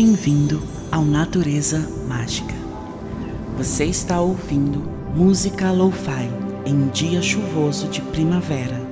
bem-vindo ao Natureza Mágica. Você está ouvindo música lo-fi em dia chuvoso de primavera.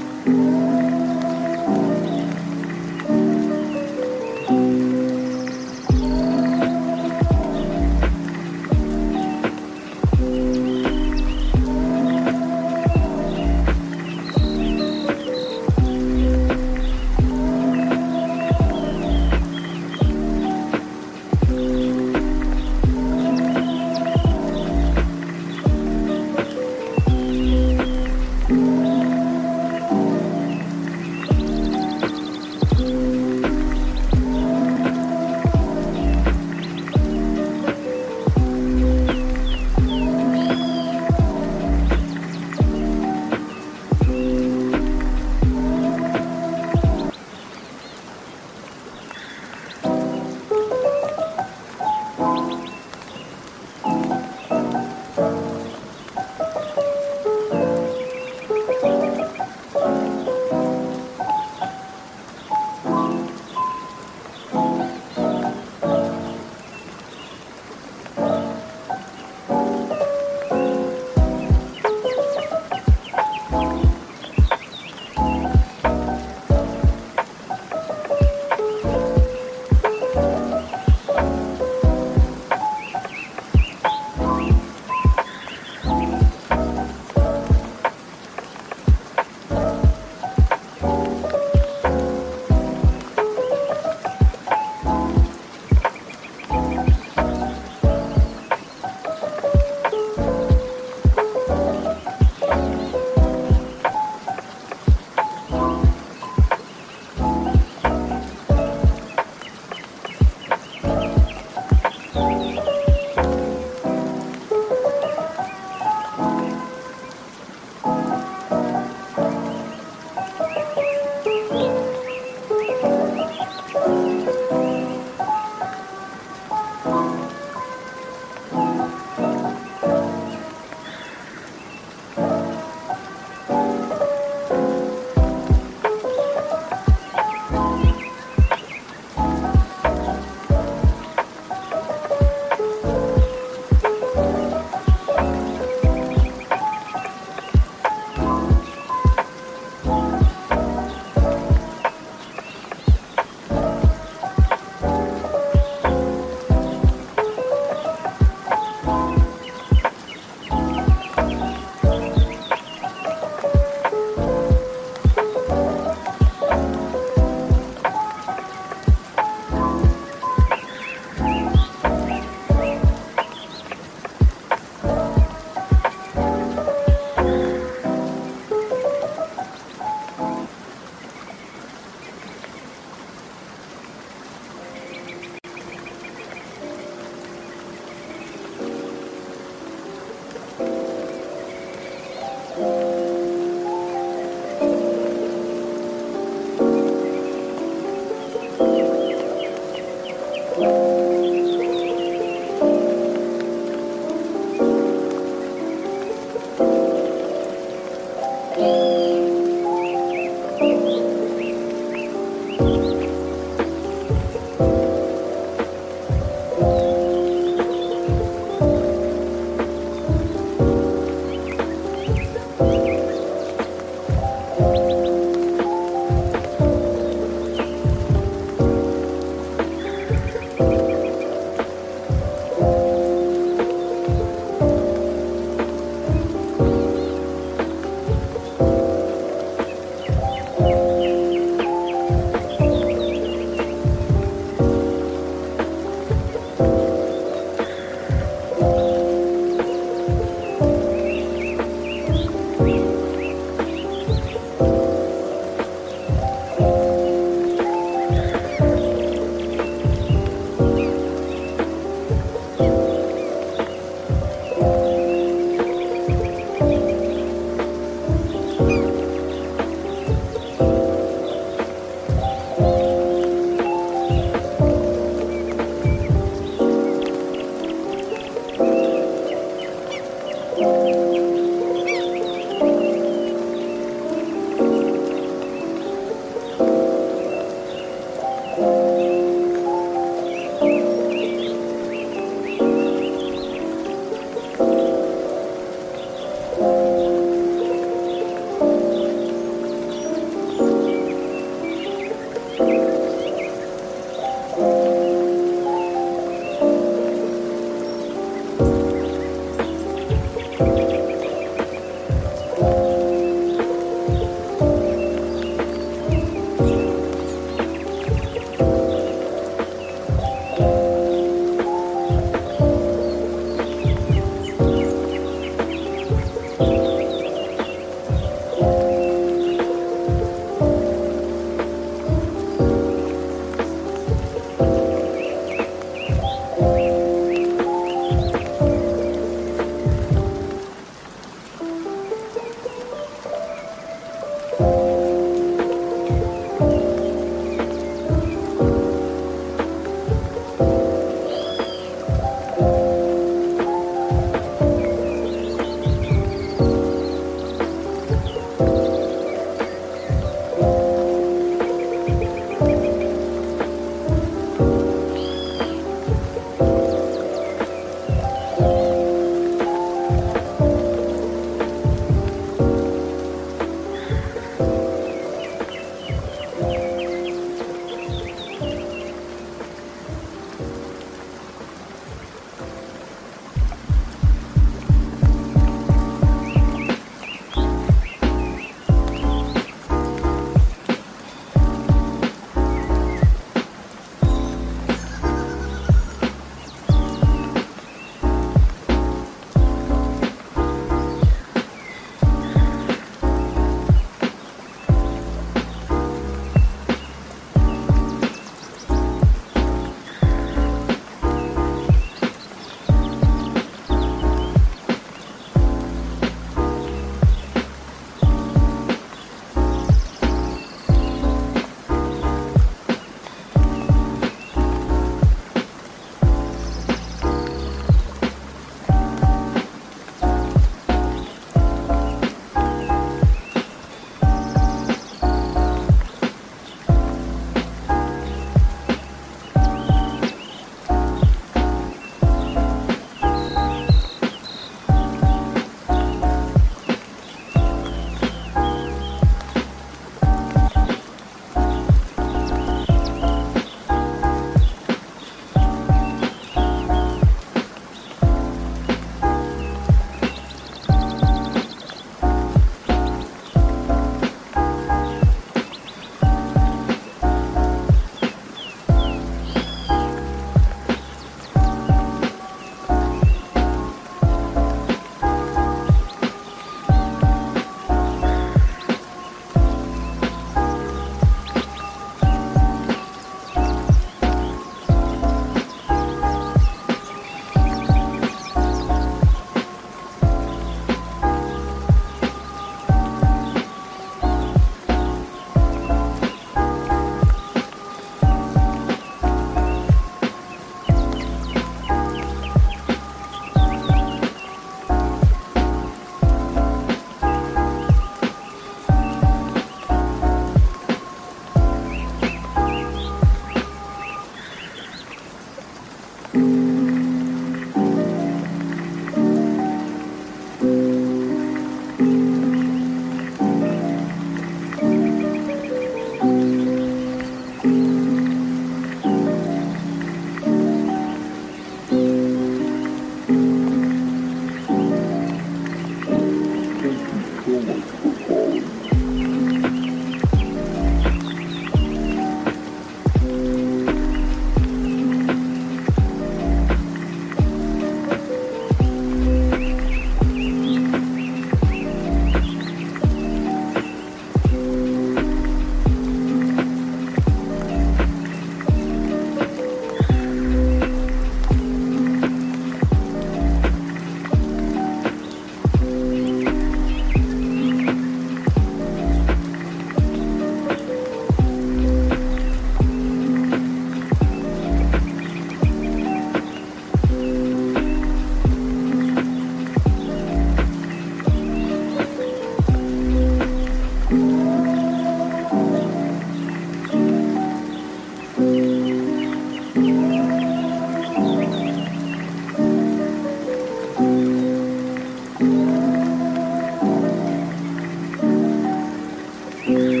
Mm-hmm.